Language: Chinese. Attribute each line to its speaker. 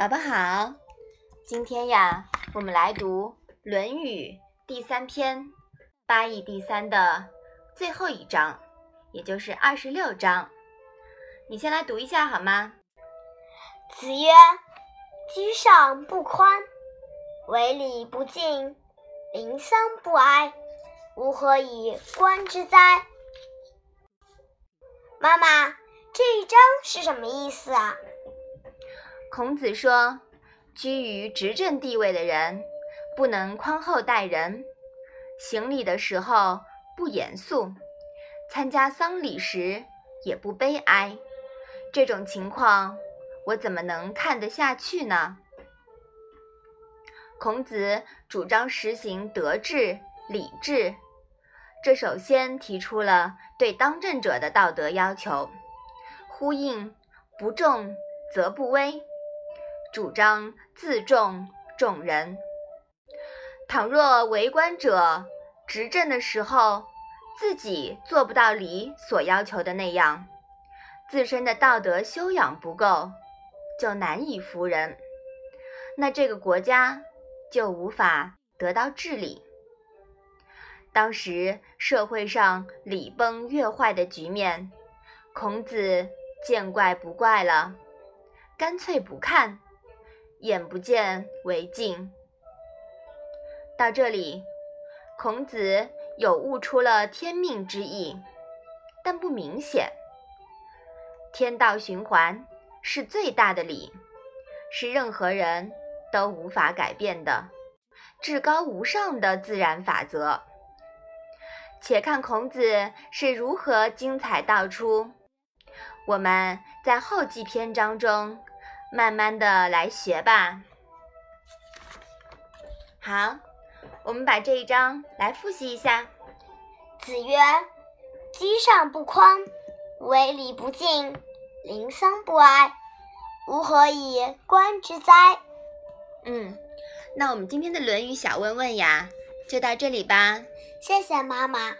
Speaker 1: 宝宝好，今天呀，我们来读《论语》第三篇八义第三的最后一章，也就是二十六章。你先来读一下好吗？
Speaker 2: 子曰：“居上不宽，为礼不敬，临丧不哀，吾何以观之哉？”妈妈，这一章是什么意思啊？
Speaker 1: 孔子说，居于执政地位的人不能宽厚待人，行礼的时候不严肃，参加丧礼时也不悲哀。这种情况，我怎么能看得下去呢？孔子主张实行德治、礼治，这首先提出了对当政者的道德要求，呼应“不重则不威”。主张自重重人。倘若为官者执政的时候，自己做不到礼所要求的那样，自身的道德修养不够，就难以服人，那这个国家就无法得到治理。当时社会上礼崩乐坏的局面，孔子见怪不怪了，干脆不看。眼不见为净。到这里，孔子有悟出了天命之意，但不明显。天道循环是最大的理，是任何人都无法改变的至高无上的自然法则。且看孔子是如何精彩道出。我们在后记篇章中。慢慢的来学吧。好，我们把这一章来复习一下。
Speaker 2: 子曰：“居上不宽，为礼不敬，临丧不哀，吾何以观之哉？”
Speaker 1: 嗯，那我们今天的《论语》小问问呀，就到这里吧。
Speaker 2: 谢谢妈妈。